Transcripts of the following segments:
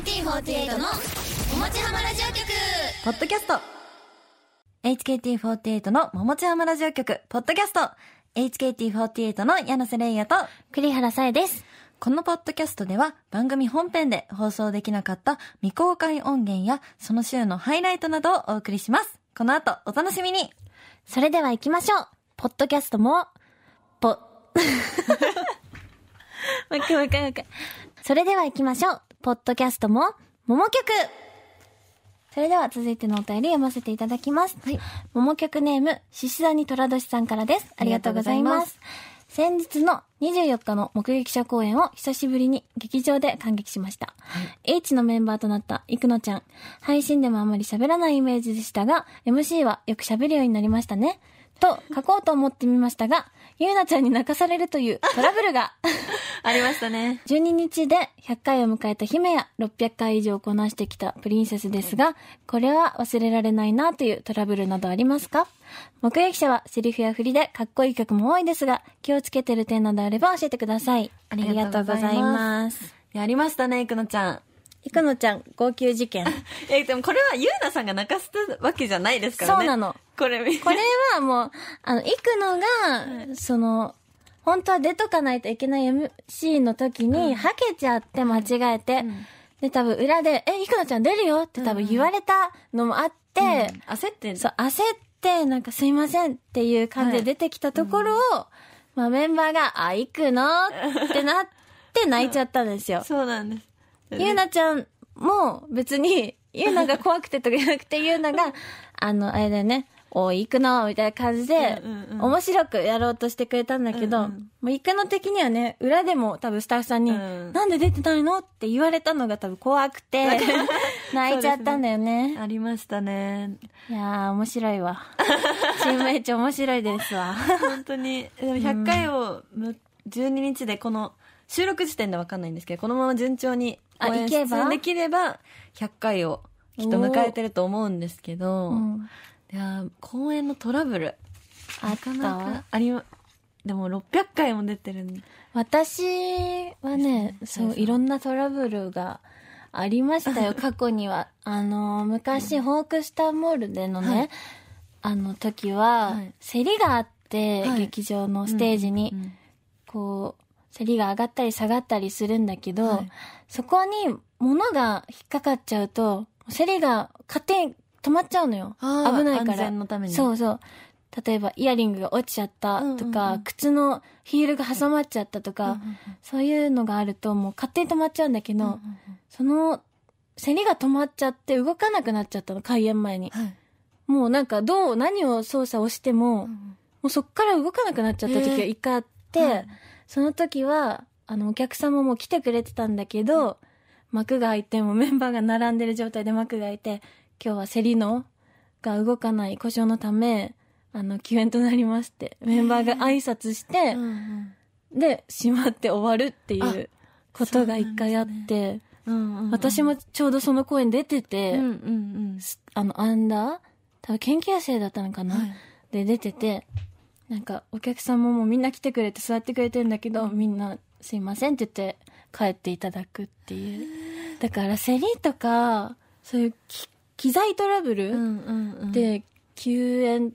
HKT48 のおもちはまラジオ局ポッドキャスト HKT48 の桃地浜ラジオ局、ポッドキャスト HKT48 の柳瀬玲也と栗原さえです。このポッドキャストでは番組本編で放送できなかった未公開音源やその週のハイライトなどをお送りします。この後お楽しみにそれでは行きましょう。ポッドキャストも、ぽ、もう一回もう一回もう一回。それでは行きましょう。ポッドキャストも、桃曲それでは続いてのお便り読ませていただきます。はい。桃曲ネーム、獅子座に虎年さんからです。ありがとうございます。先日の24日の目撃者公演を久しぶりに劇場で感激しました。H のメンバーとなったイクノちゃん。配信でもあまり喋らないイメージでしたが、MC はよく喋るようになりましたね。と書こうと思ってみましたが、ゆうなちゃんに泣かされるというトラブルが。ありましたね。12日で100回を迎えた姫や600回以上こなしてきたプリンセスですが、これは忘れられないなというトラブルなどありますか？目撃者はセリフや振りでかっこいい曲も多いですが、気をつけてる点などあれば教えてください。ありがとうございます。やりましたね、いくのちゃん。いくのちゃん、号泣事件。え、でもこれはゆうなさんが泣かせたわけじゃないですからね。そうなの。これ、これはもう、あの、行くのが、その、本当は出とかないといけない MC の時に、はけちゃって間違えて、で、多分裏で、え、いくのちゃん出るよって多分言われたのもあって、焦ってんそう、焦って、なんかすいませんっていう感じで出てきたところを、まあメンバーが、あ、行くのってなって泣いちゃったんですよ。そうなんです。ゆうなちゃんも別に、ゆうなが怖くてとかじゃなくて、ゆうなが、あの、あれだよね、おい、行くのみたいな感じで面白くやろうとしてくれたんだけど、うんうんもう行くの的にはね、裏でも多分スタッフさんに、うんなんで出てないのって言われたのが多分怖くて、泣いちゃったんだよね。ありましたね。いやー、面白いわ。チーム H 面白いですわ。本当に。でも100回をむ12日でこの、収録時点でわかんないんですけど、このまま順調にあ公演いけば？できれば、100回をきっと迎えてると思うんですけど、うん。いやー公演のトラブル。あった？なかわなかありま、でも600回も出てるんで。私はね、そう、いろんなトラブルがありましたよ、過去には。あの、昔、ホークスターモールでのね、はい。あの時は、はい。競りがあって、はい。劇場のステージに、うん。こう、競りが上がったり下がったりするんだけど、はいそこに物が引っかかっちゃうと、競りが勝手に止まっちゃうのよ。危ないから。安全のためにそうそう。例えば、イヤリングが落ちちゃったとか、うんうんうん靴のヒールが挟まっちゃったとか、うんうんうんそういうのがあるともう勝手に止まっちゃうんだけど、その、競りが止まっちゃって動かなくなっちゃったの、開演前に。はい。もうなんかどう、何を操作をしても、もうそっから動かなくなっちゃった時が一回あって、はいその時は、あの、お客様も来てくれてたんだけど、幕が開いてもメンバーが並んでる状態で幕が開いて、今日は競りのが動かない故障のため、あの、休演となりますって、メンバーが挨拶して、うんうん。で、閉まって終わるっていうことが一回あって、うんうんうん私もちょうどその公演出てて、うんうんうん。あの、アンダー？多分研究生だったのかな、はい。で、出てて、なんか、お客さんももうみんな来てくれて座ってくれてんだけど、みんな、すいませんって言って帰っていただくっていう。だから、競りとか、そういうき機材トラブルうんうんうん。で休園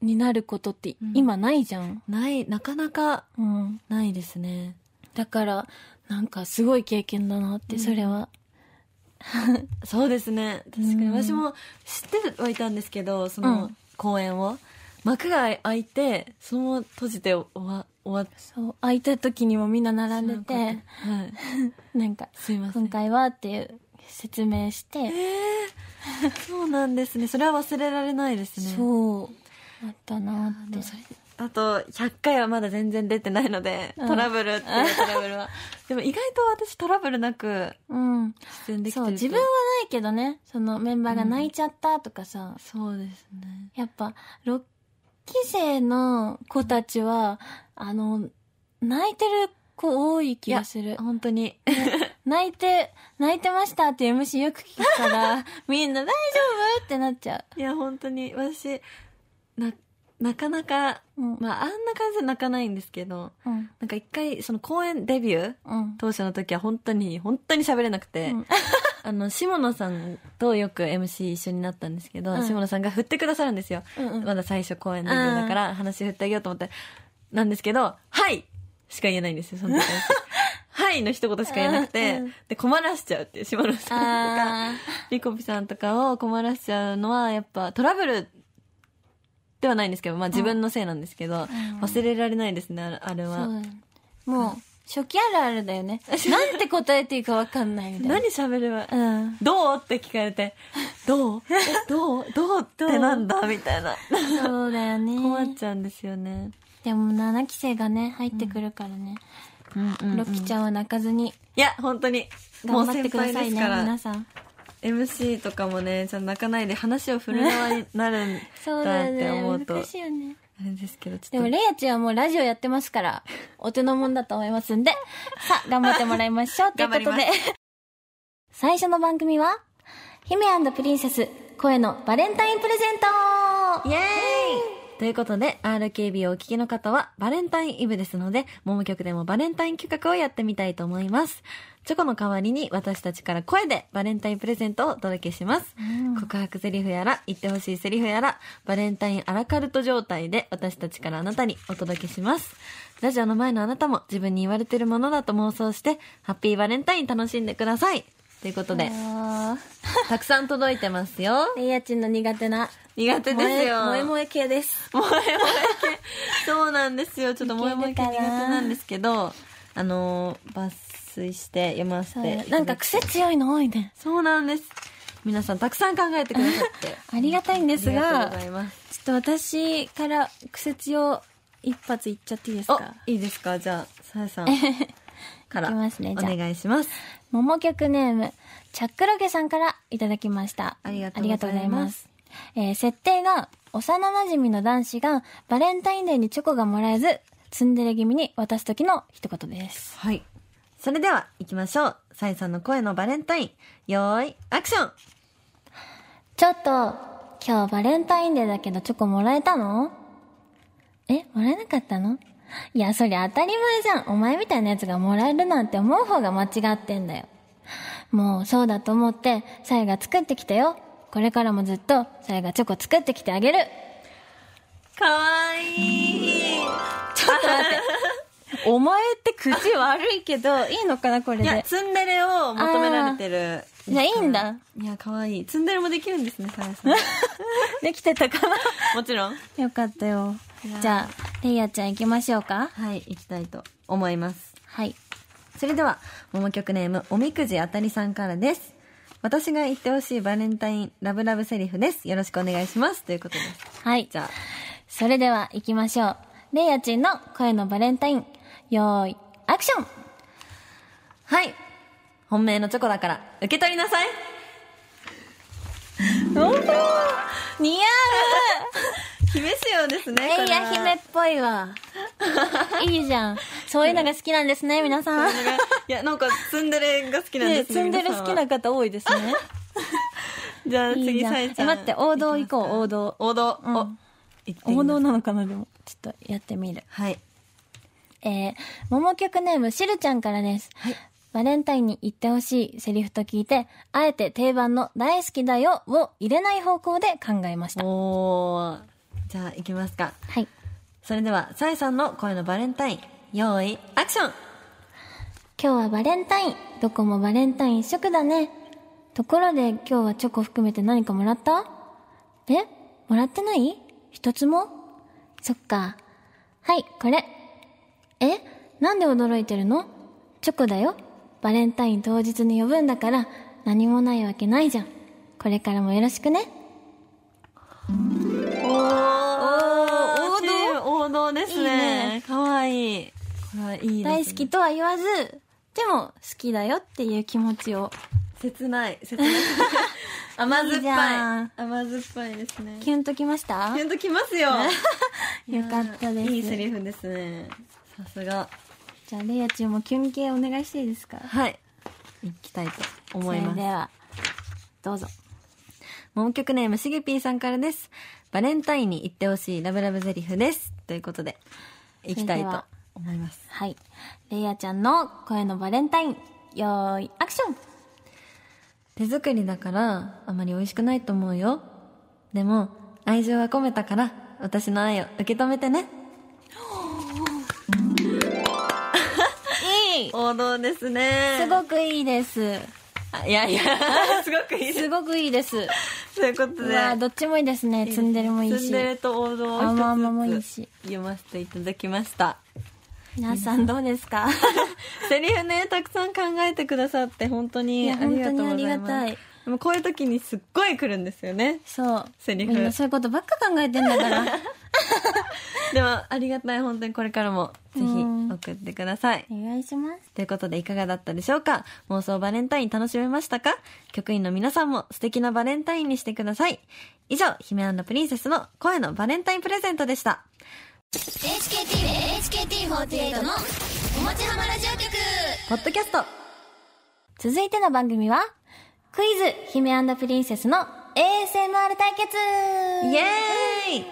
になることって今ないじゃん。ない、なかなかうん。ないですね。だから、なんかすごい経験だなって、それは。そうですね。確かに。うん私も知ってはいたんですけど、そうんの公演を。幕が開いて、そのまま閉じて終わ、終わっそう、空いた時にもみんな並んでて、はい。なんか、すいません。今回はっていう説明して、えー、そうなんですね。それは忘れられないですね。そう、あったなってあと、100回はまだ全然出てないので、うんトラブルっていうトラブルは。でも意外と私トラブルなくうん。出演できてるそう、と自分はないけどね、そのメンバーが泣いちゃったとかさ、そうですね。やっぱ、6期生の子たちは、あの、泣いてる子多い気がする。本当に。泣いて、泣いてましたって MC よく聞くから、みんな大丈夫？ってなっちゃいや、本当に、私、な、なかなか、う。うん。まあ、あんな感じで泣かないんですけど、うん。なんか一回、その公演デビューうん。当初の時は本当に、本当に喋れなくて、うんあの、下野さんとよく MC 一緒になったんですけど、うん。下野さんが振ってくださるんですよ。うんうん。まだ最初公演デビューだから話振ってあげようと思って。なんですけど、はい!しか言えないんですよ、その時。私 はい!の一言しか言えなくて、うんうん。で、困らしちゃうっていう、下野さんとかあ、リコピさんとかを困らしちゃうのは、やっぱトラブルではないんですけど、まあ自分のせいなんですけど、忘れられないですね、あれは。もう、初期あるあるだよね。なんて答えていいかわかんないみたいな。何喋れば、うん。どう？って聞かれて、どう？えどう？どう？ってなんだ？みたいな。そうだよね。困っちゃうんですよね。でも7期生がね、入ってくるからね。うんうんロッキちゃんは泣かずにいや、本当に。もう先頑張ってくださいね、皆。さん。MC とかもね、ちゃ泣かないで話を振る側になるんそうだっ。て思うと、難しいよね。あれですけど、ちでも、ょっと。レイヤちゃんはもうラジオやってますから、お手のもんだと思いますんで、さあ、頑張ってもらいましょう。ということで、最初の番組は、姫プリンセス、声のバレンタインプレゼントイエーイということで、RKB をお聞きの方は、バレンタインイブですので、桃曲でもバレンタイン企画をやってみたいと思います。チョコの代わりに私たちから声でバレンタインプレゼントをお届けします。告白セリフやら、言ってほしいセリフやら、バレンタインアラカルト状態で私たちからあなたにお届けします。ラジオの前のあなたも自分に言われてるものだと妄想して、ハッピーバレンタイン楽しんでください。ということで、あたくさん届いてますよ。ーレイヤちんの苦手な、苦手ですよ。萌え萌え系です。萌え萌え系。そうなんですよ。ちょっと萌え萌え系苦手なんですけど、あのー、抜粋して読ませて。なんか癖強いの？多いね。そうなんです。皆さんたくさん考えてくださって。ありがたいんですが。ちょっと私から癖強一発いっちゃっていいですおか、いいですか？じゃあ、さやさん から。いきますねおじゃあ願いします。桃曲ネーム、チャックロゲさんからいただきました。ありがとうございますえー設定が、幼馴染の男子がバレンタインデーにチョコがもらえず、ツンデレ気味に渡す時の一言です。はい。それでは、行きましょう。さやさんの声のバレンタイン。よーい、アクションちょっと、今日バレンタインデーだけどチョコもらえたの？え、もらえなかったの？いや、そりゃ当たり前じゃん。お前みたいなやつがもらえるなんて思う方が間違ってんだよ。もうそうだと思って、さやが作ってきたよ。これからもずっと、さやがチョコ作ってきてあげる。かわいい。ちょっと待って。お前って口悪いけど、いいのかなこれいや、で。ツンデレを求められてる。じゃあいいんだ。いや、かわいい。ツンデレもできるんですね、さやさん。できてたかな もちろん。よかったよじゃあ、レイヤちゃん行きましょうか。はい、行きたいと思います。はい。それでは、桃曲ネーム、おみくじあたりさんからです。私が言ってほしいバレンタインラブラブセリフです。よろしくお願いします。ということです。はい。じゃあ、それでは行きましょう。レイヤちんの声のバレンタイン。よーい、アクションはい。本命のチョコだから、受け取りなさい。似合 姫仕様ですね。うレイヤ姫っぽいわ。いいじゃん。そういうのが好きなんですね、皆さん。いや、なんか、ツンデレが好きなんねですツンデレ好きな方。方多いですね。じゃあ、次、いいじゃんさえちゃん。え待って王道行こう王道王道。う王道なのかな、でも。ちょっとやってみる。はい。えー、桃曲ネームしるちゃんからです。はい。バレンタインに言ってほしいセリフと聞いて、あえて定番の大好きだよを入れない方向で考えました。おー。じゃあ、行きますか。はい。それでは、さえさんの声のバレンタイン。用意、アクション今日はバレンタイン。どこもバレンタイン一色だね。ところで今日はチョコ含めて何かもらった？え？もらってない？一つも？そっか。はい、これ。え？なんで驚いてるの？チョコだよ。バレンタイン当日に呼ぶんだから何もないわけないじゃん。これからもよろしくね。道王道ですいいねね。かわいい。これはいいね。大好きとは言わず、でも好きだよっていう気持ちを切ない。切ない。甘酸っぱいん。甘酸っぱいですね。キュンときました？キュンときますよ。よかったです。いいセリフですね。さすが。じゃあ、レイヤちゃんもキュン系お願いしていいですか？はい。行きたいと思いますそれで。は、どうぞ。桃曲ネームしげぴーさんからです。バレンタインに言ってほしいラブラブゼリフです。ということで、行きたいと思います。はい。レイヤちゃんの声のバレンタイン、よーい、アクション手作りだからあまり美味しくないと思うよ。でも、愛情は込めたから、私の愛を受け止めてね。いい 王道ですねすごくいいです。あいやいや、すごくいいです。すごくいいです。ということで。どっちもいいですね。ツンデレもいいしツン。デレと王道を甘々もいい一つし。読ませていただきました。皆さんどうですか？セリフね、たくさん考えてくださって本当いにや、ありがとうございます。本当にありがたいでもこういう時にすっごい来るんですよね。そう。セリフみんなそういうことばっか考えてんだから。でも、ありがたい、本当にこれからもぜひうん送ってください。お願いします。ということでいかがだったでしょうか？妄想バレンタイン楽しめましたか？局員の皆さんも素敵なバレンタインにしてください。以上、姫プリンセスの声のバレンタインプレゼントでした。HKT HKT48 のおもちはまラジオ局ポッドキャスト。続いての番組は、クイズ、姫プリンセスの ASMR 対決イエーイ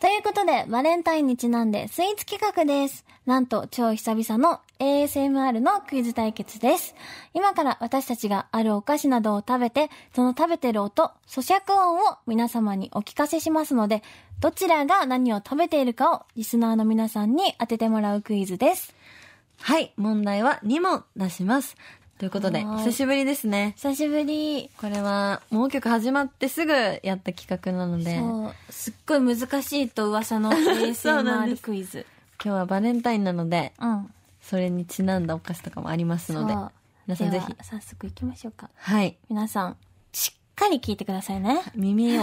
ということで、バレンタインにちなんでスイーツ企画です。なんと、超久々の ASMR のクイズ対決です。今から私たちがあるお菓子などを食べて、その食べてる音、咀嚼音を皆様にお聞かせしますので、どちらが何を食べているかをリスナーの皆さんに当ててもらうクイズです。はい、問題は2問出します。ということで、はい久しぶりですね。久しぶり。これは、もう曲始まってすぐやった企画なので、今そう、すっごい難しいと噂の ASMR すクイズ。日はバレンタインなので、うん。それにちなんだお菓子とかもありますので皆さんぜひ早速行きましょうか。はい、皆さん、しっかり聞いてくださいね。耳を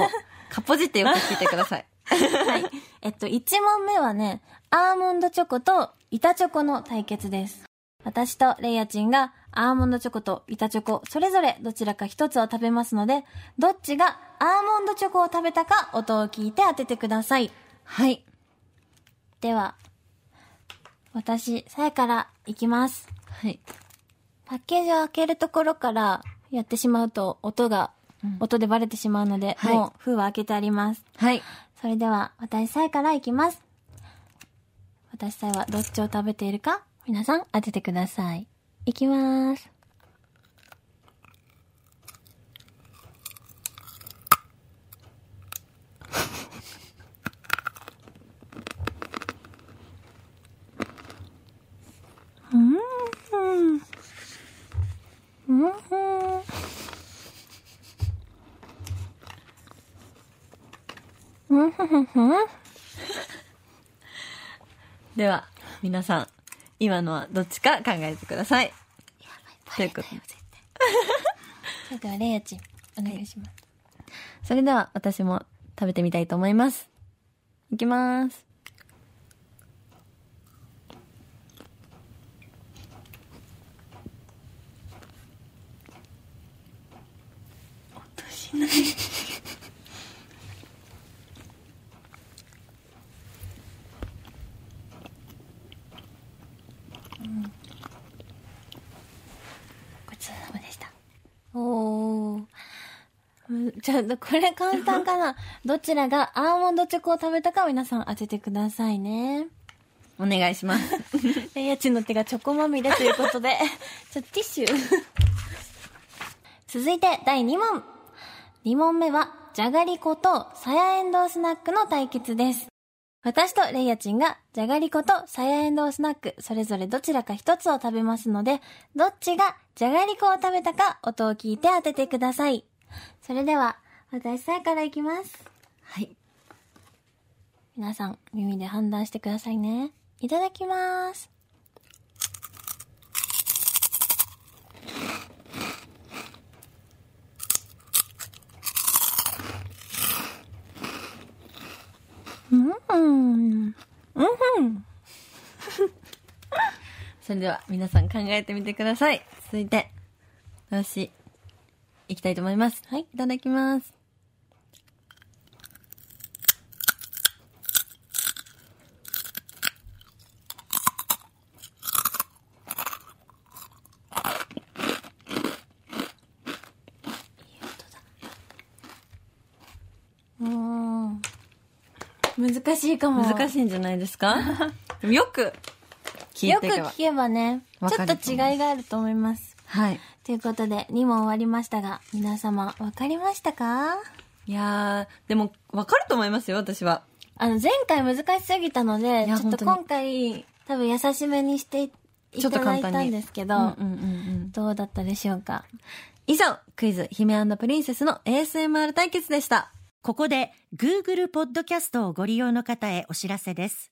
かっぽじってよく聞いてください。はい。えっと、1問目はね、アーモンドチョコと板チョコの対決です。私とレイヤチンがアーモンドチョコと板チョコ、それぞれどちらか一つを食べますので、どっちがアーモンドチョコを食べたか音を聞いて当ててください。はい。では、私、さやからいきます。はい。パッケージを開けるところからやってしまうと音が、音でバレてしまうので、はいもう封は開けてあります。はい。それでは、私さえからいきます。私さえはどっちを食べているか、皆さん当ててください。いきます。うん。うん。うん。うん。では、皆さん、今のはどっちか考えてください。ということで。それでは、レイヤお願いします。それでは、私も食べてみたいと思います。いきます。ごちそうさまでした。おー。むじゃあ、これ簡単かな？どちらがアーモンドチョコを食べたか皆さん当ててくださいね。お願いします。レイヤチンの手がチョコまみれということで、ちょっとティッシュ。続いて第2問。2問目は、じゃがりことさやえんどうスナックの対決です。私とレイヤチンが、じゃがりことさやえんどうスナック、それぞれどちらか一つを食べますので、どっちがじゃがりこを食べたか音を聞いて当ててください。それでは、私さえからいきます。はい。皆さん、耳で判断してくださいね。いただきます。うん。うん。うん。それでは、皆さん考えてみてください。続いて、私、いきたいと思います。はい。いただきます。うん。難しいかも。難しいんじゃないですか？よく聞いよくていけば聞。けばね、ちょっと違いがあると思います。はい。ということで、2問終わりましたが、皆様、わかりましたか？いやー、でも、わかると思いますよ、私は。あの、前回難しすぎたので、ちょっと今回、多分優しめにしていちょっとただいた簡単にんですけど、うんうんうんうん。どうだったでしょうか？以上、クイズ、姫プリンセスの ASMR 対決でした。ここで Google ポッドキャストをご利用の方へお知らせです。